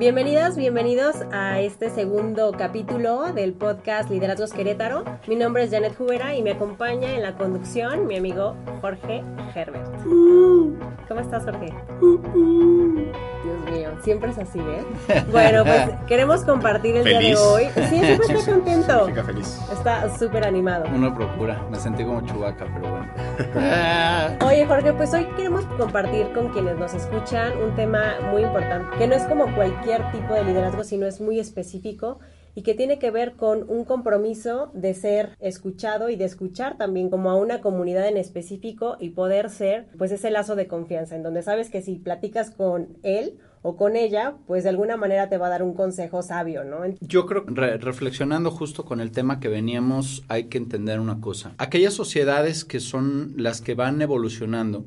Bienvenidas, bienvenidos a este segundo capítulo del podcast Liderazgos Querétaro. Mi nombre es Janet Jubera y me acompaña en la conducción mi amigo Jorge Herbert. ¿Cómo estás, Jorge? Dios mío, siempre es así, ¿eh? Bueno, pues queremos compartir el día de hoy. Sí, siempre está contento. feliz. Está súper animado. Uno procura, me sentí como chubaca, pero bueno. Oye, Jorge, pues hoy queremos compartir con quienes nos escuchan un tema muy importante, que no es como cualquier tipo de liderazgo, sino es muy específico y que tiene que ver con un compromiso de ser escuchado y de escuchar también como a una comunidad en específico y poder ser pues ese lazo de confianza en donde sabes que si platicas con él o con ella, pues de alguna manera te va a dar un consejo sabio, ¿no? Yo creo reflexionando justo con el tema que veníamos, hay que entender una cosa. Aquellas sociedades que son las que van evolucionando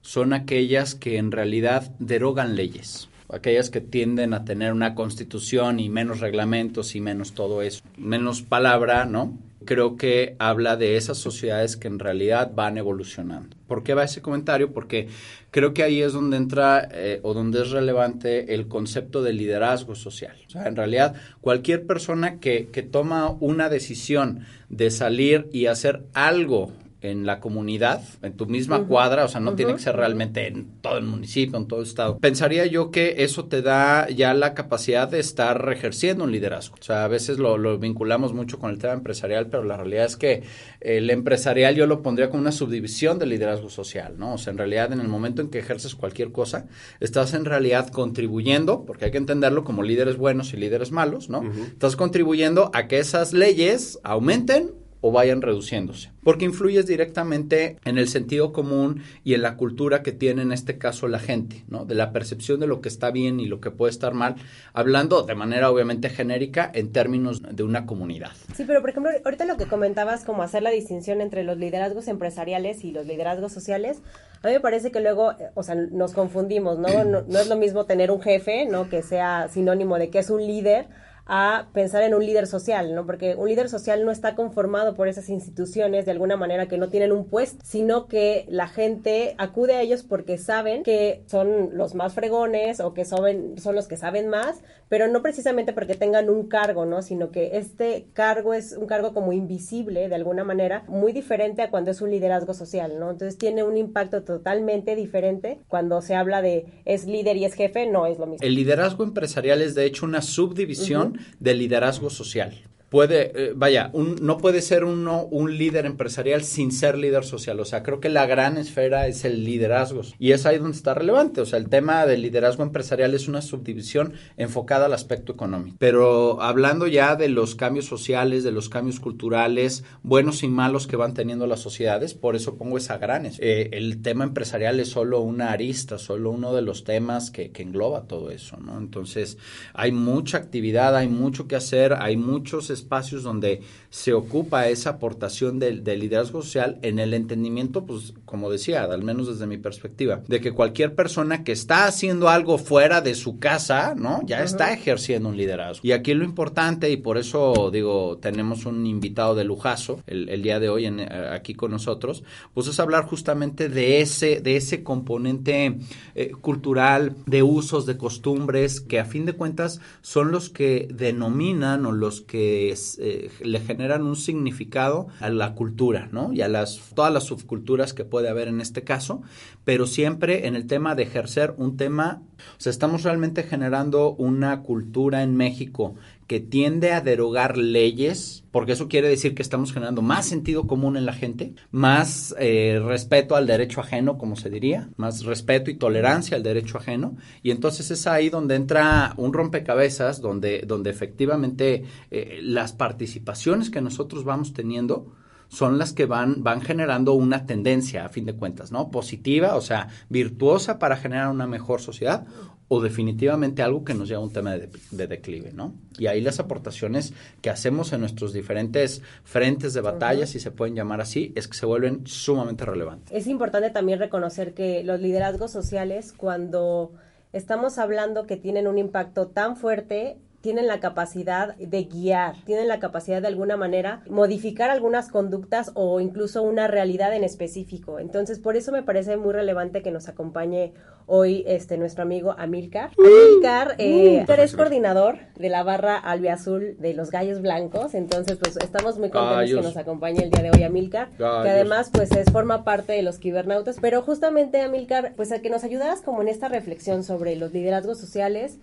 son aquellas que en realidad derogan leyes aquellas que tienden a tener una constitución y menos reglamentos y menos todo eso, menos palabra, ¿no? Creo que habla de esas sociedades que en realidad van evolucionando. ¿Por qué va ese comentario? Porque creo que ahí es donde entra eh, o donde es relevante el concepto de liderazgo social. O sea, en realidad, cualquier persona que, que toma una decisión de salir y hacer algo en la comunidad, en tu misma cuadra, o sea, no tiene que ser realmente en todo el municipio, en todo el estado. Pensaría yo que eso te da ya la capacidad de estar ejerciendo un liderazgo. O sea, a veces lo, lo vinculamos mucho con el tema empresarial, pero la realidad es que el empresarial yo lo pondría como una subdivisión del liderazgo social, ¿no? O sea, en realidad en el momento en que ejerces cualquier cosa, estás en realidad contribuyendo, porque hay que entenderlo como líderes buenos y líderes malos, ¿no? Estás contribuyendo a que esas leyes aumenten o vayan reduciéndose, porque influyes directamente en el sentido común y en la cultura que tiene en este caso la gente, ¿no? De la percepción de lo que está bien y lo que puede estar mal, hablando de manera obviamente genérica en términos de una comunidad. Sí, pero por ejemplo, ahorita lo que comentabas como hacer la distinción entre los liderazgos empresariales y los liderazgos sociales, a mí me parece que luego, eh, o sea, nos confundimos, ¿no? No, no es lo mismo tener un jefe, ¿no? Que sea sinónimo de que es un líder a pensar en un líder social, ¿no? Porque un líder social no está conformado por esas instituciones de alguna manera que no tienen un puesto, sino que la gente acude a ellos porque saben que son los más fregones o que son, son los que saben más, pero no precisamente porque tengan un cargo, ¿no? Sino que este cargo es un cargo como invisible de alguna manera, muy diferente a cuando es un liderazgo social, ¿no? Entonces tiene un impacto totalmente diferente cuando se habla de es líder y es jefe, no es lo mismo. El liderazgo empresarial es de hecho una subdivisión de liderazgo social puede, eh, vaya, no puede ser uno un líder empresarial sin ser líder social. O sea, creo que la gran esfera es el liderazgo. Y es ahí donde está relevante. O sea, el tema del liderazgo empresarial es una subdivisión enfocada al aspecto económico. Pero hablando ya de los cambios sociales, de los cambios culturales, buenos y malos que van teniendo las sociedades, por eso pongo esa gran eh, el tema empresarial es solo una arista, solo uno de los temas que, que engloba todo eso, ¿no? Entonces, hay mucha actividad, hay mucho que hacer, hay muchos espacios donde se ocupa esa aportación del, liderazgo social en el entendimiento, pues como decía, al menos desde mi perspectiva, de que cualquier persona que está haciendo algo fuera de su casa, ¿no? Ya está ejerciendo un liderazgo. Y aquí lo importante, y por eso digo, tenemos un invitado de lujazo el, día de hoy en, aquí con nosotros, pues es hablar justamente de ese, de ese componente eh, cultural, de usos, de costumbres, que a fin de cuentas son los que denominan o los que eh, le generan un significado a la cultura, ¿no? Y a las, todas las subculturas que puede haber en este caso, pero siempre en el tema de ejercer un tema, o sea, estamos realmente generando una cultura en México que tiende a derogar leyes, porque eso quiere decir que estamos generando más sentido común en la gente, más eh, respeto al derecho ajeno, como se diría, más respeto y tolerancia al derecho ajeno, y entonces es ahí donde entra un rompecabezas, donde, donde efectivamente eh, las participaciones que nosotros vamos teniendo, son las que van, van generando una tendencia, a fin de cuentas, ¿no? Positiva, o sea, virtuosa para generar una mejor sociedad o definitivamente algo que nos lleva a un tema de, declive, ¿no? Y ahí las aportaciones que hacemos en nuestros diferentes frentes de batalla, si se pueden llamar así, es que se vuelven sumamente relevantes. Es importante también reconocer que los liderazgos sociales, cuando estamos hablando que tienen un impacto tan fuerte, tienen la capacidad de guiar, tienen la capacidad de alguna manera modificar algunas conductas o incluso una realidad en específico. Entonces, por eso me parece muy relevante que nos acompañe hoy este nuestro amigo Amilcar. Amilcar, eh, es coordinador de la barra albiazul de los Gallos Blancos, entonces pues estamos muy contentos que nos acompañe el día de hoy Amilcar, que además pues es, forma parte de los kibernautas, pero justamente Amilcar, pues a que nos ayudaras como en esta reflexión sobre los liderazgos sociales,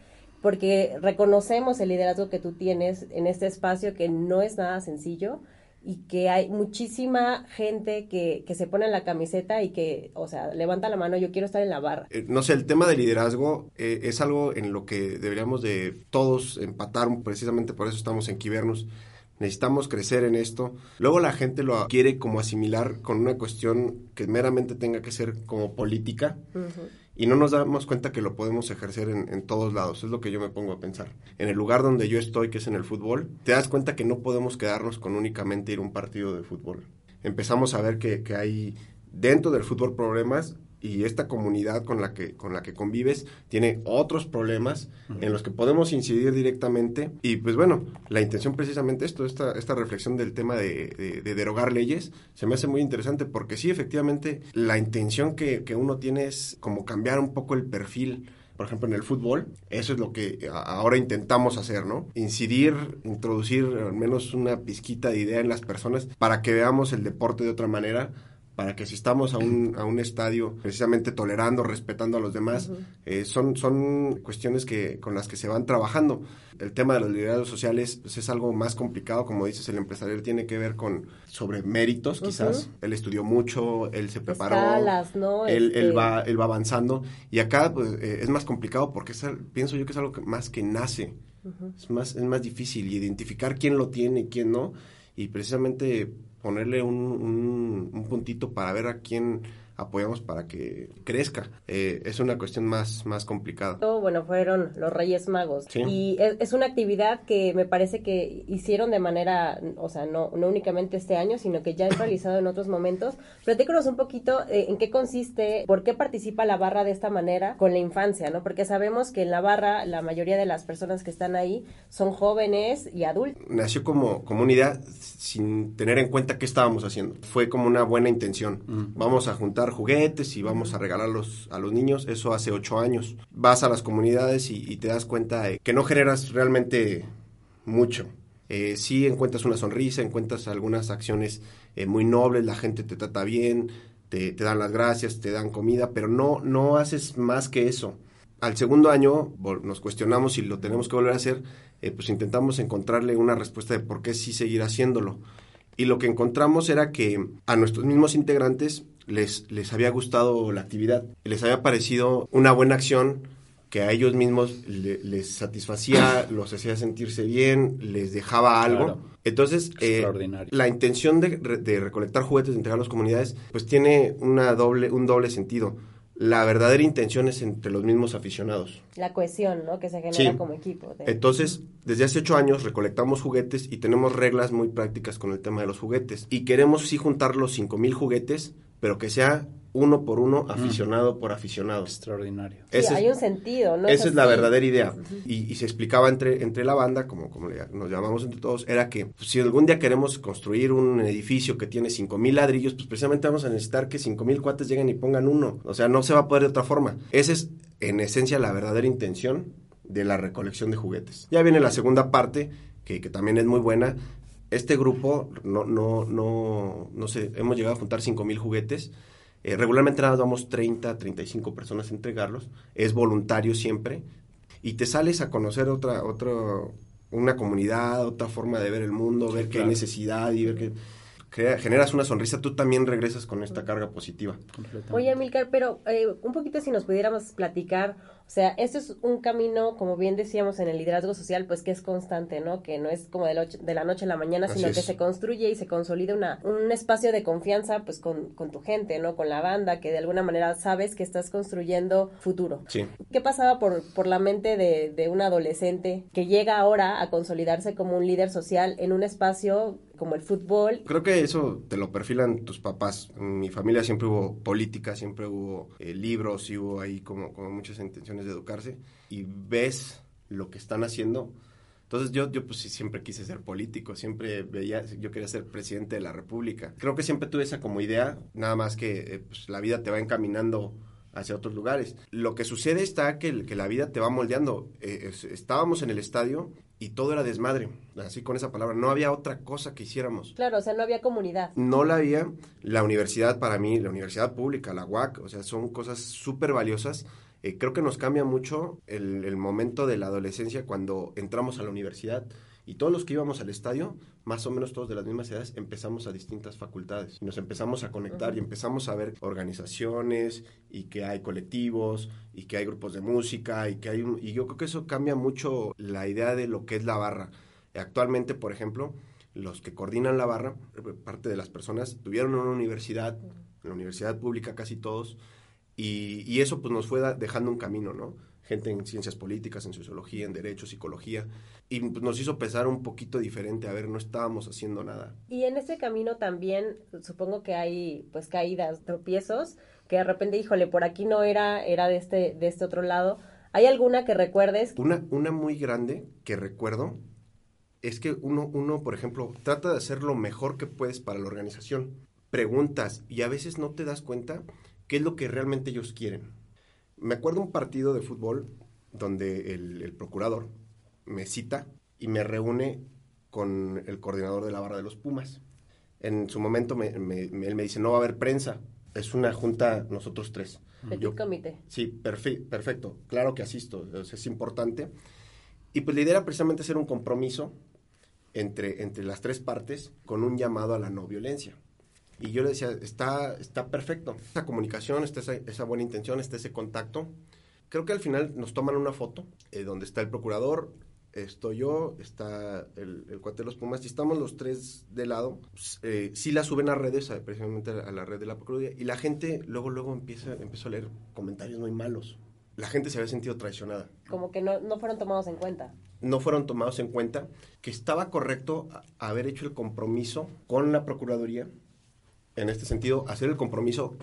porque reconocemos el liderazgo que tú tienes en este espacio que no es nada sencillo y que hay muchísima gente que, que se pone en la camiseta y que, o sea, levanta la mano, yo quiero estar en la barra. Eh, no sé, el tema de liderazgo eh, es algo en lo que deberíamos de todos empatar, precisamente por eso estamos en Kibernos. Necesitamos crecer en esto. Luego la gente lo quiere como asimilar con una cuestión que meramente tenga que ser como política y no nos damos cuenta que lo podemos ejercer en, todos lados. Es lo que yo me pongo a pensar. En el lugar donde yo estoy, que es en el fútbol, te das cuenta que no podemos quedarnos con únicamente ir a un partido de fútbol. Empezamos a ver que, que hay dentro del fútbol problemas y esta comunidad con la que con la que convives tiene otros problemas en los que podemos incidir directamente. Y pues bueno la intención precisamente esto esta esta reflexión del tema de, derogar leyes se me hace muy interesante porque sí efectivamente la intención que, que uno tiene es como cambiar un poco el perfil por ejemplo, en el fútbol, eso es lo que ahora intentamos hacer, ¿no? Incidir, introducir al menos una pizquita de idea en las personas para que veamos el deporte de otra manera, para que si estamos a un, a un estadio precisamente tolerando, respetando a los demás, eh, son, son cuestiones que, con las que se van trabajando. El tema de los liderazgos sociales pues, es algo más complicado, como dices, el empresario tiene que ver con sobre méritos, quizás. Él estudió mucho, él se preparó, ¿no? él, él, este va, él va avanzando. Y acá pues, eh, es más complicado porque pienso yo que es algo más que nace. es, más, es más difícil identificar quién lo tiene y quién no. Y precisamente ponerle un, un, puntito para ver a quién apoyamos para que crezca. Eh, es una cuestión más, más complicada. Bueno, fueron los Reyes Magos. Y es, una actividad que me parece que hicieron de manera, o sea, no, no únicamente este año, sino que ya han realizado en otros momentos. Platícanos un poquito eh, en qué consiste, por qué participa la barra de esta manera con la infancia, ¿no? Porque sabemos que en la barra la mayoría de las personas que están ahí son jóvenes y adultos. Nació como comunidad sin tener en cuenta qué estábamos haciendo. Fue como una buena intención. Mm. Vamos a juntar juguetes y vamos a regalarlos a los niños. Eso hace ocho años. Vas a las comunidades y, te das cuenta de que no generas realmente mucho. Eh, sí encuentras una sonrisa, encuentras algunas acciones eh, muy nobles, la gente te trata bien, te, dan las gracias, te dan comida, pero no, no haces más que eso. Al segundo año nos cuestionamos si lo tenemos que volver a hacer, eh, pues intentamos encontrarle una respuesta de por qué sí seguir haciéndolo. Y lo que encontramos era que a nuestros mismos integrantes les, les había gustado la actividad, les había parecido una buena acción que a ellos mismos les satisfacía, los hacía sentirse bien, les dejaba algo. Entonces, eh, la intención de, de, recolectar juguetes, de entregar a las comunidades, pues tiene una doble, un doble sentido. La verdadera intención es entre los mismos aficionados. La cohesión, ¿no? Que se genera como equipo. Entonces, desde hace ocho años recolectamos juguetes y tenemos reglas muy prácticas con el tema de los juguetes. Y queremos sí juntar los cinco mil juguetes pero que sea uno por uno, aficionado por aficionado. Extraordinario. Sí, hay un sentido, ¿no? Esa es, la verdadera idea. Y, se explicaba entre, entre la banda, como, como nos llamamos entre todos, era que pues, si algún día queremos construir un edificio que tiene cinco mil ladrillos, pues precisamente vamos a necesitar que cinco mil cuates lleguen y pongan uno. O sea, no se va a poder de otra forma. Esa es, en esencia, la verdadera intención de la recolección de juguetes. Ya viene la segunda parte, que, que también es muy buena, este grupo, no, no, no, no sé, hemos llegado a juntar 5 mil juguetes. Eh, regularmente nada damos 30, 35 personas a entregarlos. Es voluntario siempre. Y te sales a conocer otra, otra, una comunidad, otra forma de ver el mundo, ver qué hay necesidad y ver qué generas una sonrisa, tú también regresas con esta carga positiva. Oye, Milcar, pero eh, un poquito si nos pudiéramos platicar, o sea, esto es un camino, como bien decíamos en el liderazgo social, pues que es constante, ¿no? Que no es como de, la noche a la mañana, sino que se construye y se consolida una, un espacio de confianza, pues con, con, tu gente, ¿no? Con la banda, que de alguna manera sabes que estás construyendo futuro. Sí. ¿Qué pasaba por, por la mente de, de un adolescente que llega ahora a consolidarse como un líder social en un espacio como el fútbol. Creo que eso te lo perfilan tus papás. En mi familia siempre hubo política, siempre hubo eh, libros y hubo ahí como, como muchas intenciones de educarse. Y ves lo que están haciendo Entonces yo, yo pues sí, siempre quise ser político, siempre veía, yo quería ser presidente de la República. Creo que siempre tuve esa como idea, nada más que eh, pues, la vida te va encaminando hacia otros lugares. Lo que sucede está que, que la vida te va moldeando. Eh, estábamos en el estadio y todo era desmadre, así con esa palabra. No había otra cosa que hiciéramos. Claro, o sea, no había comunidad. No la había. La universidad para mí, la universidad pública, la UAC, o sea, son cosas súper valiosas eh, creo que nos cambia mucho el, momento de la adolescencia cuando entramos a la universidad y todos los que íbamos al estadio, más o menos todos de las mismas edades, empezamos a distintas facultades. Y nos empezamos a conectar y empezamos a ver organizaciones y que hay colectivos y que hay grupos de música y que hay y yo creo que eso cambia mucho la idea de lo que es la barra. Actualmente, por ejemplo, los que coordinan la barra, parte de las personas tuvieron una universidad, en la universidad pública casi todos, y, eso pues nos fue dejando un camino, ¿no? Gente en ciencias políticas, en sociología, en derecho, psicología, y pues, nos hizo pensar un poquito diferente, a ver, no estábamos haciendo nada. Y en ese camino también, supongo que hay pues caídas, tropiezos, que de repente, híjole, por aquí no era, era de este, de este otro lado. ¿Hay alguna que recuerdes? Una, una muy grande que recuerdo es que uno, uno, por ejemplo, trata de hacer lo mejor que puedes para la organización. Preguntas y a veces no te das cuenta qué es lo que realmente ellos quieren. Me acuerdo un partido de fútbol donde el, procurador me cita y me reúne con el coordinador de la barra de los Pumas. En su momento él me dice, no va a haber prensa, es una junta nosotros tres. Yo, comité. Sí, perfecto, claro que asisto, es importante. Y pues la idea era precisamente hacer un compromiso entre, entre las tres partes con un llamado a la no violencia. Y yo le decía, está, está perfecto, esa comunicación, está esa, buena intención, está ese contacto. Creo que al final nos toman una foto eh, donde está el procurador, estoy yo, está el, el cuate de los Pumas, y estamos los tres de lado. Pues, eh, sí la suben a redes, precisamente a la red de la Procuraduría, y la gente luego, luego empieza, empezó a leer comentarios muy malos. La gente se había sentido traicionada. Como que no, no fueron tomados en cuenta. No fueron tomados en cuenta, que estaba correcto haber hecho el compromiso con la Procuraduría en este sentido, hacer el compromiso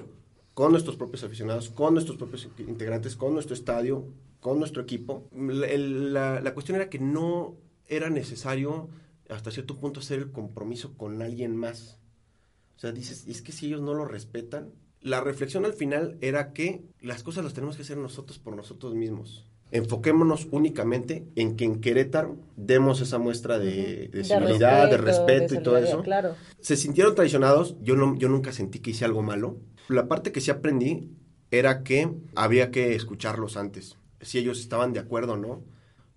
con nuestros propios aficionados, con nuestros propios integrantes, con nuestro estadio, con nuestro equipo. La, cuestión era que no era necesario hasta cierto punto hacer el compromiso con alguien más. O sea, dices, es que si ellos no lo respetan, la reflexión al final era que las cosas las tenemos que hacer nosotros por nosotros mismos enfoquémonos únicamente en que en Querétaro demos esa muestra de, de, de respeto, y todo eso. Claro. Se sintieron traicionados, yo, no, yo nunca sentí que hice algo malo. La parte que sí aprendí era que había que escucharlos antes, si ellos estaban de acuerdo o no.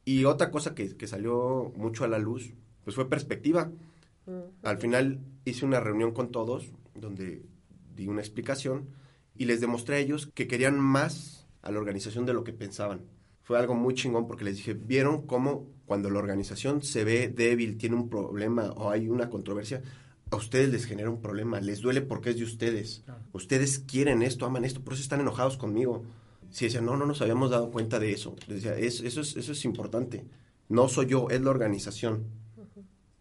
Y otra cosa que, que salió mucho a la luz, pues fue perspectiva. Al final hice una reunión con todos donde di una explicación y les demostré a ellos que querían más a la organización de lo que pensaban fue algo muy chingón porque les dije, ¿vieron cómo cuando la organización se ve débil, tiene un problema o hay una controversia, a ustedes les genera un problema, les duele porque es de ustedes. Ustedes quieren esto, aman esto, por eso están enojados conmigo. Si decían, no, no nos habíamos dado cuenta de eso. Les decía, eso, es, eso es importante. No soy yo, es la organización.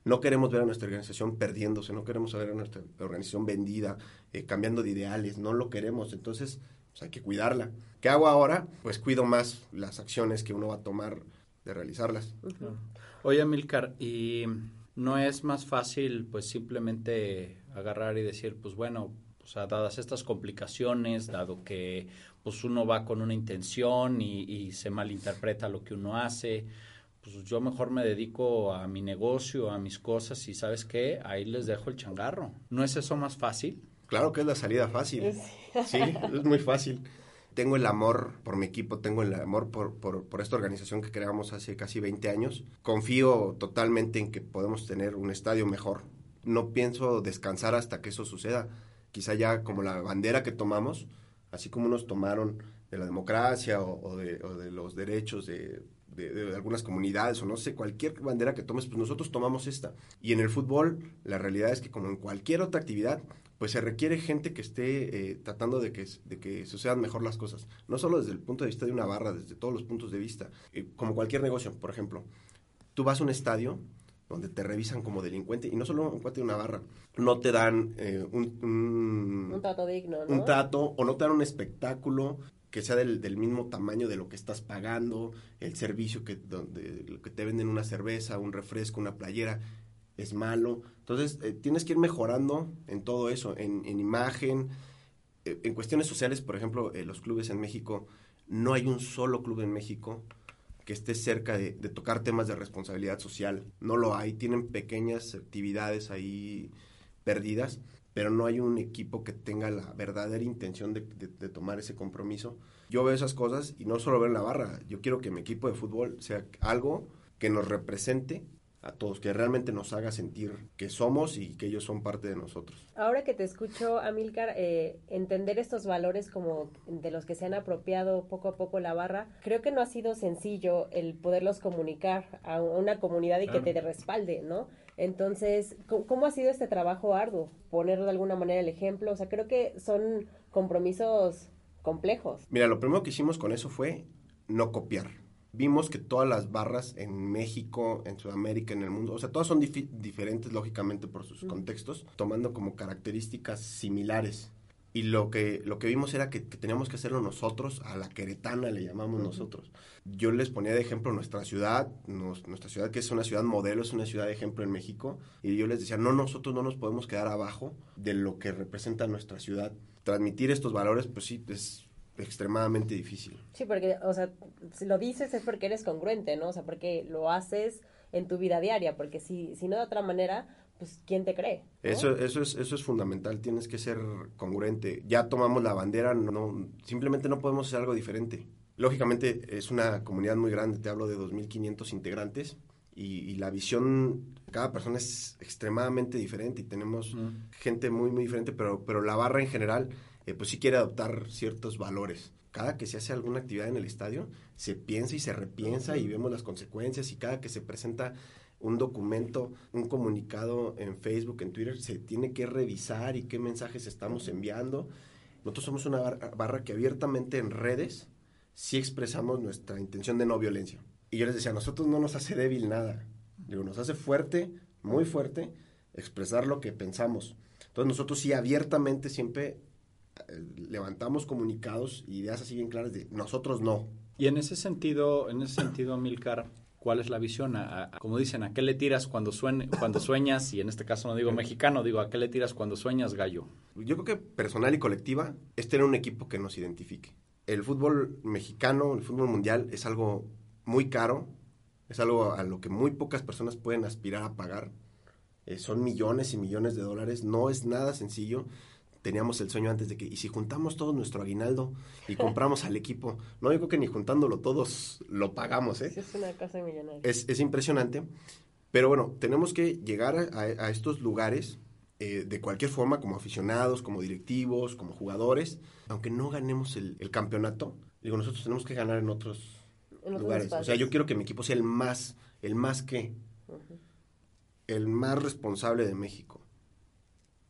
No queremos ver a nuestra organización perdiéndose, no queremos ver a nuestra organización vendida, eh, cambiando de ideales, no lo queremos. Entonces, pues, hay que cuidarla. ¿Qué hago ahora? Pues cuido más las acciones que uno va a tomar de realizarlas. Oye, Milcar, ¿y no es más fácil pues simplemente agarrar y decir, pues bueno, o sea, dadas estas complicaciones, dado que pues uno va con una intención y, y, se malinterpreta lo que uno hace, pues yo mejor me dedico a mi negocio, a mis cosas y sabes qué, ahí les dejo el changarro. ¿No es eso más fácil? Claro que es la salida fácil. Sí, es muy fácil. Tengo el amor por mi equipo, tengo el amor por, por, esta organización que creamos hace casi 20 años. Confío totalmente en que podemos tener un estadio mejor. No pienso descansar hasta que eso suceda. Quizá ya como la bandera que tomamos, así como nos tomaron de la democracia o, de, los derechos de, de, algunas comunidades o no sé, cualquier bandera que tomes, pues nosotros tomamos esta. Y en el fútbol, la realidad es que como en cualquier otra actividad, pues se requiere gente que esté eh, tratando de que, de que sucedan mejor las cosas. No solo desde el punto de vista de una barra, desde todos los puntos de vista. Eh, como cualquier negocio, por ejemplo. Tú vas a un estadio donde te revisan como delincuente, y no solo un cuate de una barra, no te dan eh, un, un, Un trato digno, ¿no? un trato o no te dan un espectáculo que sea del, del mismo tamaño de lo que estás pagando, el servicio que, donde, que te venden una cerveza, un refresco, una playera, es malo. Entonces, eh, tienes que ir mejorando en todo eso, en, en imagen, eh, en cuestiones sociales, por ejemplo, eh, los clubes en México, no hay un solo club en México que esté cerca de, tocar temas de responsabilidad social. No lo hay, tienen pequeñas actividades ahí perdidas, pero no hay un equipo que tenga la verdadera intención de tomar ese compromiso. Yo veo esas cosas y no solo veo en la barra, yo quiero que mi equipo de fútbol sea algo que nos represente a todos, que realmente nos haga sentir que somos y que ellos son parte de nosotros. Ahora que te escucho, Amilcar, eh, entender estos valores como de los que se han apropiado poco a poco la barra, creo que no ha sido sencillo el poderlos comunicar a una comunidad y que te respalde, ¿no? Entonces, ¿cómo, cómo ha sido este trabajo arduo? Poner de alguna manera el ejemplo, o sea, creo que son compromisos complejos. Mira, lo primero que hicimos con eso fue no copiar. Vimos que todas las barras en México, en Sudamérica, en el mundo, o sea, todas son difi- diferentes lógicamente por sus contextos, tomando como características similares. Y lo que, lo que vimos era que, que teníamos que hacerlo nosotros, a la queretana le llamamos nosotros. Yo les ponía de ejemplo nuestra ciudad, nos- nuestra ciudad que es una ciudad modelo, es una ciudad de ejemplo en México, y yo les decía, no, nosotros no nos podemos quedar abajo de lo que representa nuestra ciudad. Transmitir estos valores, pues sí, es extremadamente difícil. Sí, porque, o sea, si lo dices es porque eres congruente, ¿no? O sea, porque lo haces en tu vida diaria, porque si, si no de otra manera, pues, ¿quién te cree? ¿no? Eso, eso, es, eso es fundamental, tienes que ser congruente. Ya tomamos la bandera, no, simplemente no podemos hacer algo diferente. Lógicamente es una comunidad muy grande, te hablo de 2.500 integrantes y, y la visión de cada persona es extremadamente diferente y tenemos gente muy, muy diferente, pero, pero la barra en general eh, pues sí quiere adoptar ciertos valores. Cada que se hace alguna actividad en el estadio, se piensa y se repiensa y vemos las consecuencias y cada que se presenta un documento, un comunicado en Facebook, en Twitter, se tiene que revisar y qué mensajes estamos enviando. Nosotros somos una bar- barra que abiertamente en redes sí expresamos nuestra intención de no violencia. Y yo les decía, a nosotros no nos hace débil nada. Digo, nos hace fuerte, muy fuerte, expresar lo que pensamos. Entonces nosotros sí abiertamente siempre levantamos comunicados, ideas así bien claras de nosotros no. Y en ese sentido, en ese sentido, Milcar, ¿cuál es la visión? A- a- como dicen, ¿a qué le tiras cuando, suene, cuando sueñas? Y en este caso no digo mexicano, digo, ¿a qué le tiras cuando sueñas, gallo? Yo creo que personal y colectiva es tener un equipo que nos identifique. El fútbol mexicano, el fútbol mundial es algo muy caro, es algo a lo que muy pocas personas pueden aspirar a pagar. Eh, son millones y millones de dólares, no es nada sencillo. Teníamos el sueño antes de que, y si juntamos todo nuestro aguinaldo y compramos al equipo, no, yo creo que ni juntándolo todos lo pagamos, ¿eh? Es una cosa millonaria. Es, es impresionante. Pero bueno, tenemos que llegar a, estos lugares eh, de cualquier forma, como aficionados, como directivos, como jugadores. Aunque no ganemos el, el campeonato, digo, nosotros tenemos que ganar en otros En otros lugares. O sea, yo quiero que mi equipo sea el más, el más que, el más responsable de México.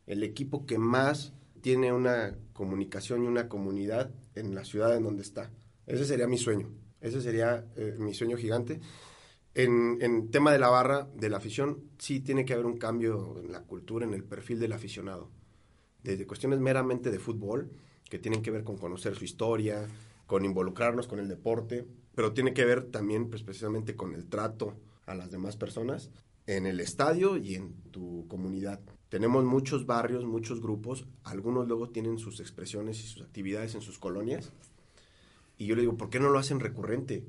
El equipo que más tiene una comunicación y una comunidad en la ciudad en donde está. Ese sería mi sueño. Ese sería eh, mi sueño gigante. En, en tema de la barra, de la afición, sí tiene que haber un cambio en la cultura, en el perfil del aficionado. Desde cuestiones meramente de fútbol, que tienen que ver con conocer su historia, con involucrarnos con el deporte, pero tiene que ver también, pues, precisamente con el trato a las demás personas en el estadio y en tu comunidad. Tenemos muchos barrios, muchos grupos, algunos luego tienen sus expresiones y sus actividades en sus colonias, y yo le digo, ¿por qué no lo hacen recurrente?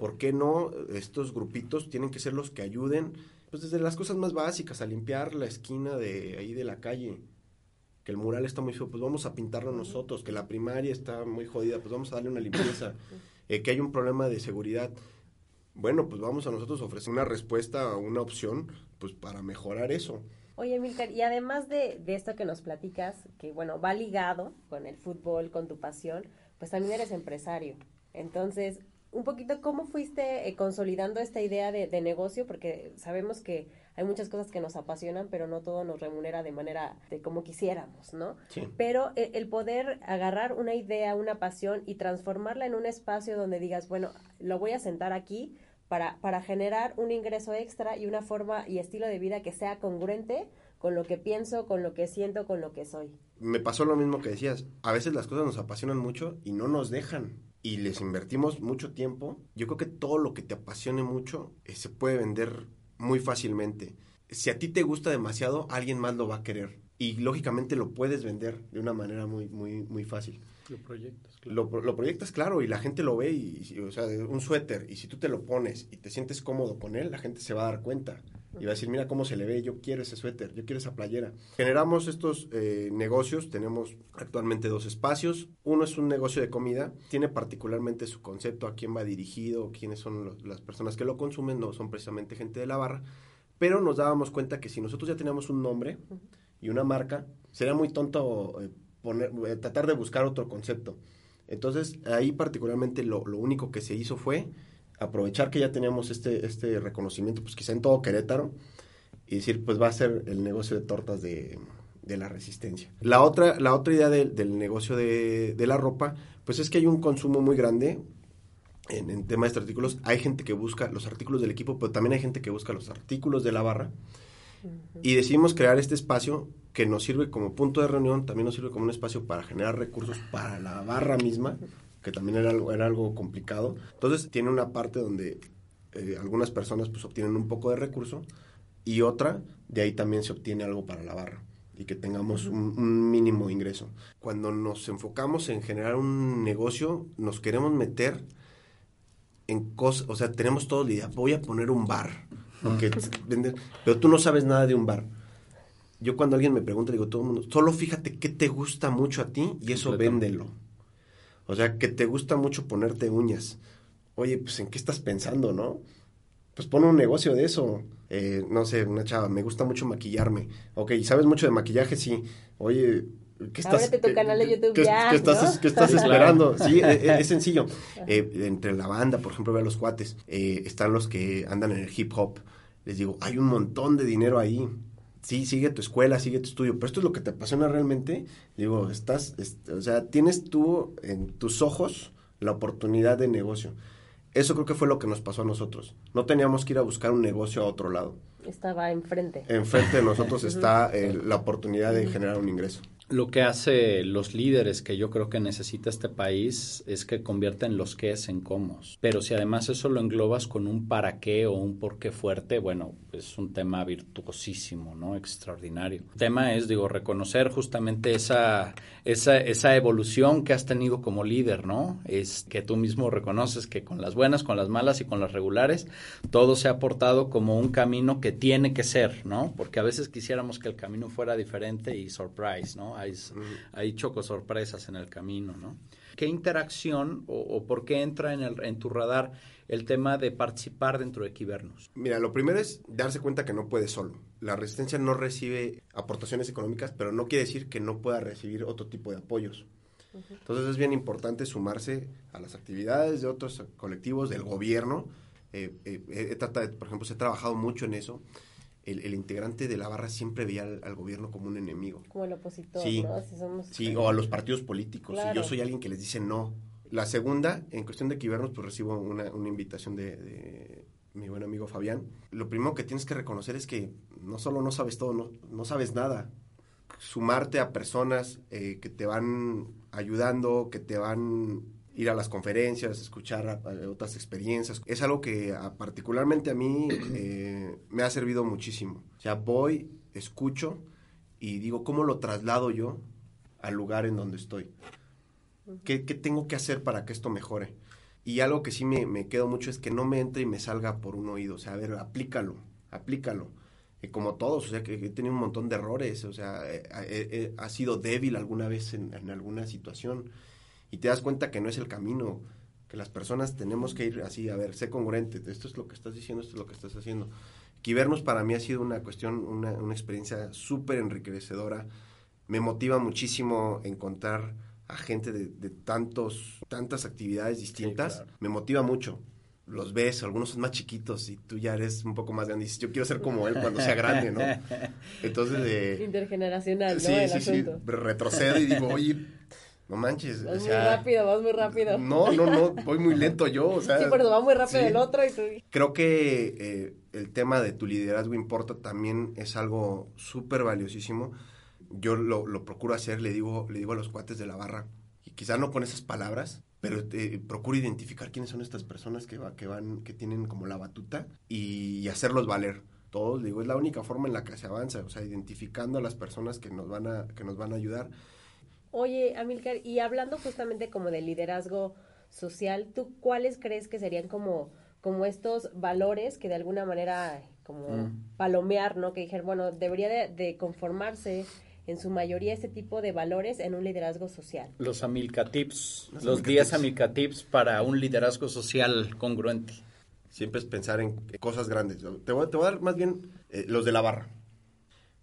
¿Por qué no estos grupitos tienen que ser los que ayuden? Pues desde las cosas más básicas, a limpiar la esquina de ahí de la calle. Que el mural está muy feo, pues vamos a pintarlo nosotros. Que la primaria está muy jodida, pues vamos a darle una limpieza. Eh, que hay un problema de seguridad. Bueno, pues vamos a nosotros ofrecer una respuesta, una opción, pues para mejorar eso. Oye, Milcar, y además de, de esto que nos platicas, que bueno, va ligado con el fútbol, con tu pasión, pues también eres empresario. Entonces, un poquito, ¿cómo fuiste eh, consolidando esta idea de, de negocio? Porque sabemos que hay muchas cosas que nos apasionan, pero no todo nos remunera de manera de como quisiéramos, ¿no? Sí. Pero eh, el poder agarrar una idea, una pasión y transformarla en un espacio donde digas, bueno, lo voy a sentar aquí para, para generar un ingreso extra y una forma y estilo de vida que sea congruente con lo que pienso, con lo que siento, con lo que soy. Me pasó lo mismo que decías. A veces las cosas nos apasionan mucho y no nos dejan. Y les invertimos mucho tiempo. Yo creo que todo lo que te apasione mucho eh, se puede vender muy fácilmente. Si a ti te gusta demasiado, alguien más lo va a querer. Y lógicamente lo puedes vender de una manera muy, muy, muy fácil. Lo proyectas, claro. Lo, proyectas, claro, y la gente lo ve, y, o sea, un suéter, y si tú te lo pones y te sientes cómodo con él, la gente se va a dar cuenta. Y va a decir, mira cómo se le ve, yo quiero ese suéter, yo quiero esa playera. Generamos estos eh, negocios, tenemos actualmente dos espacios. Uno es un negocio de comida, tiene particularmente su concepto, a quién va dirigido, quiénes son las personas que lo consumen, no son precisamente gente de la barra. Pero nos dábamos cuenta que si nosotros ya teníamos un nombre y una marca, sería muy tonto eh, eh, tratar de buscar otro concepto. Entonces, ahí particularmente lo, único que se hizo fue aprovechar que ya teníamos este, este reconocimiento, pues quizá en todo Querétaro, y decir, pues va a ser el negocio de tortas de, la resistencia. La otra, la otra idea del negocio de, la ropa, pues es que hay un consumo muy grande en, en tema de artículos. Hay gente que busca los artículos del equipo, pero también hay gente que busca los artículos de la barra. Y decidimos crear este espacio que nos sirve como punto de reunión, también nos sirve como un espacio para generar recursos para la barra misma, que también era algo, era algo complicado. Entonces tiene una parte donde eh, algunas personas pues obtienen un poco de recurso y otra, de ahí también se obtiene algo para la barra y que tengamos un, mínimo ingreso. Cuando nos enfocamos en generar un negocio, nos queremos meter en cosas, o sea, tenemos todo la idea, voy a poner un bar, porque vender, pero tú no sabes nada de un bar. Yo cuando alguien me pregunta, digo, todo el mundo, solo fíjate qué te gusta mucho a ti y eso véndelo. O sea, que te gusta mucho ponerte uñas. Oye, pues ¿en qué estás pensando, no? Pues pon un negocio de eso. Eh, no sé, una chava, me gusta mucho maquillarme. Ok, ¿sabes mucho de maquillaje? Sí. Oye, ¿qué estás, Ábrete tu canal de YouTube ya, ¿qué estás, ¿qué estás esperando? Sí, e, e, es, sencillo. Eh, entre la banda, por ejemplo, ve a los cuates, eh, están los que andan en el hip hop. Les digo, hay un montón de dinero ahí sí, sigue tu escuela, sigue tu estudio, pero esto es lo que te apasiona realmente, digo, estás, o sea, tienes tú en tus ojos la oportunidad de negocio. Eso creo que fue lo que nos pasó a nosotros. No teníamos que ir a buscar un negocio a otro lado. Estaba enfrente. Enfrente de nosotros está eh, la oportunidad de generar un ingreso lo que hace los líderes que yo creo que necesita este país es que convierten los qués en cómo. Pero si además eso lo englobas con un para qué o un por qué fuerte, bueno, es un tema virtuosísimo, ¿no? Extraordinario. El tema es, digo, reconocer justamente esa, esa, esa evolución que has tenido como líder, ¿no? Es que tú mismo reconoces que con las buenas, con las malas y con las regulares, todo se ha portado como un camino que tiene que ser, ¿no? Porque a veces quisiéramos que el camino fuera diferente y surprise, ¿no? Hay, hay chocos sorpresas en el camino, ¿no? ¿Qué interacción o, por qué entra en, el, en tu radar el tema de participar dentro de Quibernos? Mira, lo primero es darse cuenta que no puede solo. La resistencia no recibe aportaciones económicas, pero no quiere decir que no pueda recibir otro tipo de apoyos. Entonces es bien importante sumarse a las actividades de otros colectivos, del gobierno. Eh, eh, por ejemplo, se ha trabajado mucho en eso el, integrante de la barra siempre veía al, gobierno como un enemigo. Como el opositor, sí, Sí, o a los partidos políticos. Y yo soy alguien que les dice no. La segunda, en cuestión de Quibernos, pues recibo una, una invitación de, mi buen amigo Fabián. Lo primero que tienes que reconocer es que no solo no sabes todo, no, no sabes nada. Sumarte a personas eh, que te van ayudando, que te van ir a las conferencias, escuchar otras experiencias. Es algo que particularmente a mí eh, me ha servido muchísimo. O sea, voy, escucho y digo, ¿cómo lo traslado yo al lugar en donde estoy? ¿Qué, tengo que hacer para que esto mejore? Y algo que sí me, me, quedo mucho es que no me entre y me salga por un oído. O sea, a ver, aplícalo, aplícalo. como todos, o sea, que he tenido un montón de errores, o sea, he, ha sido débil alguna vez en, en alguna situación y te das cuenta que no es el camino, que las personas tenemos que ir así, a ver, sé congruente, esto es lo que estás diciendo, esto es lo que estás haciendo. Quivernos para mí ha sido una cuestión, una, una experiencia súper enriquecedora, me motiva muchísimo encontrar a gente de, de tantos, tantas actividades distintas, me motiva mucho. Los ves, algunos son más chiquitos y tú ya eres un poco más grande y dices, yo quiero ser como él cuando sea grande, ¿no? Entonces... Intergeneracional, ¿no? Sí, sí, sí, retrocedo y digo, oye, no manches. Vas o muy sea, rápido, vas muy rápido. No, no, no, voy muy lento yo, o sea. Sí, pero va muy rápido sí. el otro y tú... Creo que eh, el tema de tu liderazgo importa también es algo súper valiosísimo. Yo lo, lo procuro hacer, le digo, le digo a los cuates de la barra, y quizá no con esas palabras, pero eh, procuro identificar quiénes son estas personas que, va, que van, que tienen como la batuta y, y hacerlos valer. Todos, digo, es la única forma en la que se avanza, o sea, identificando a las personas que nos van a, que nos van a ayudar. Oye, Amilcar, y hablando justamente como de liderazgo social, ¿tú cuáles crees que serían como, como estos valores que de alguna manera como Mm. palomear, ¿no? Que dijeron, bueno, debería de, de conformarse en su mayoría este tipo de valores en un liderazgo social. Los Amilca Tips, Los los Amilca 10 Tips. Amilca Tips para un liderazgo social congruente. Siempre es pensar en cosas grandes. Te voy, te voy a dar más bien eh, los de la barra.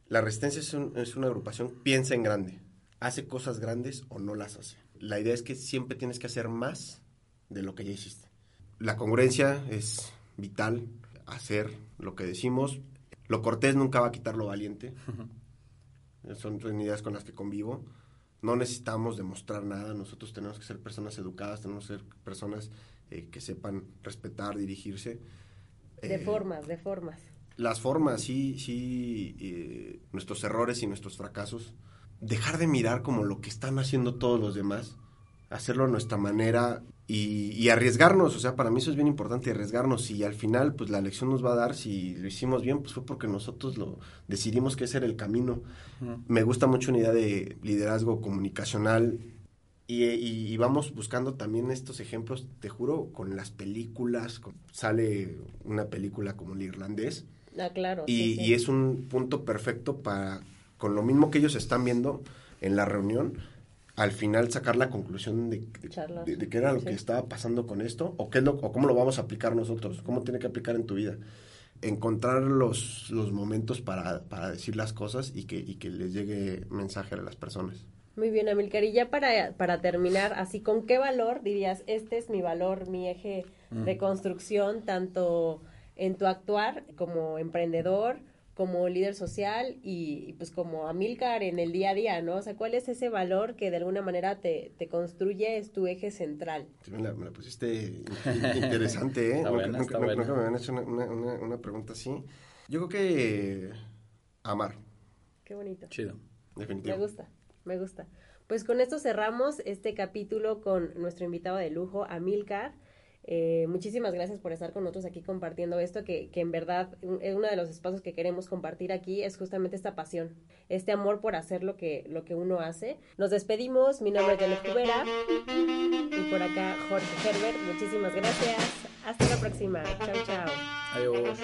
La resistencia es, un- es una agrupación, piensa en grande. Hace cosas grandes o no las hace. La idea es que siempre tienes que hacer más de lo que ya hiciste. La congruencia es vital, hacer lo que decimos. Lo cortés nunca va a quitar lo valiente. Son, son ideas con las que convivo. No necesitamos demostrar nada, nosotros tenemos que ser personas educadas, tenemos que ser personas eh, que sepan respetar, dirigirse. De Eh, formas, de formas. Las formas, sí, sí, eh, nuestros errores y nuestros fracasos. Dejar de mirar como lo que están haciendo todos los demás, hacerlo a nuestra manera y, y arriesgarnos. O sea, para mí eso es bien importante, arriesgarnos. Y al final, pues la lección nos va a dar si lo hicimos bien, pues fue porque nosotros lo decidimos que ese era el camino. Me gusta mucho una idea de liderazgo comunicacional y, y- y vamos buscando también estos ejemplos, te juro, con las películas. con- sale una película como el irlandés Ah, claro. y, sí, sí. y es un punto perfecto para, con lo mismo que ellos están viendo en la reunión, al final sacar la conclusión de, de- Charlas. de- de qué era lo Sí. que estaba pasando con esto o, qué es lo, o cómo lo vamos a aplicar nosotros, cómo tiene que aplicar en tu vida. Encontrar los, los momentos para, para decir las cosas y que, y que les llegue mensaje a las personas. Muy bien, Amilcar. Y ya para, para terminar, así, ¿con qué valor dirías, este es mi valor, mi eje de construcción, tanto en tu actuar como emprendedor, como líder social y, y, pues como Amilcar en el día a día, ¿no? O sea, ¿cuál es ese valor que de alguna manera te, te construye, es tu eje central? Sí, me, la, me la pusiste in- interesante, ¿eh? Está Nunca- buena, nunca, está nunca- buena. nunca me habían hecho una, una- una- pregunta así. Yo creo que amar, Qué bonito. Chido. Me definitivamente. gusta, me gusta. Pues con esto cerramos este capítulo con nuestro invitado de lujo, Amilcar. Eh, muchísimas gracias por estar con nosotros aquí compartiendo esto, que, que en verdad es uno de los espacios que queremos compartir aquí, es justamente esta pasión, este amor por hacer lo que, lo que uno hace. Nos despedimos, mi nombre es Janet Cubera y por acá Jorge Herbert, muchísimas gracias. Hasta la próxima. Chao, chao. Adiós.